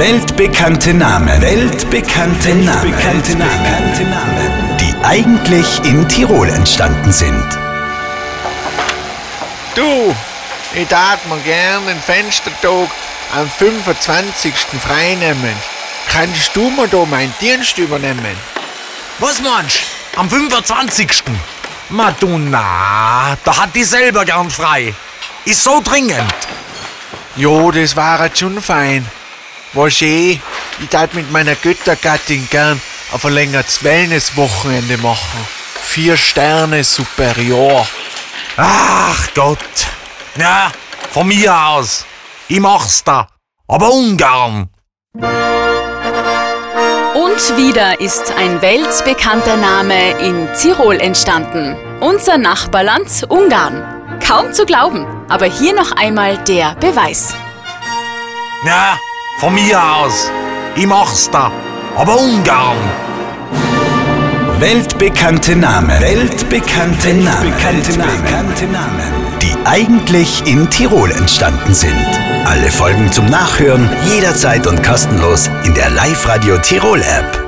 Weltbekannte Namen. Weltbekannte Namen. Weltbekannte Namen. Die eigentlich in Tirol entstanden sind. Du, ich tat mir gern den Fenstertag am 25. freinehmen. Kannst du mir da meinen Dienst übernehmen? Was meinst du? Am 25. Madonna, da hat die selber gern frei. Ist so dringend. Jo, das war jetzt schon fein. War schön. Ich tat mit meiner Göttergattin gern ein verlängertes Wellnesswochenende machen. Vier Sterne superior. Ach Gott. Ja, von mir aus. Ich mach's da. Aber ungern. Und wieder ist ein weltbekannter Name in Tirol entstanden. Unser Nachbarland Ungarn. Kaum zu glauben, aber hier noch einmal der Beweis. Ja, von mir aus. Ich mach's da. Aber ungern. Weltbekannte Namen. Weltbekannte Namen. Weltbekannte Namen. Die eigentlich in Tirol entstanden sind. Alle Folgen zum Nachhören jederzeit und kostenlos in der Live-Radio Tirol App.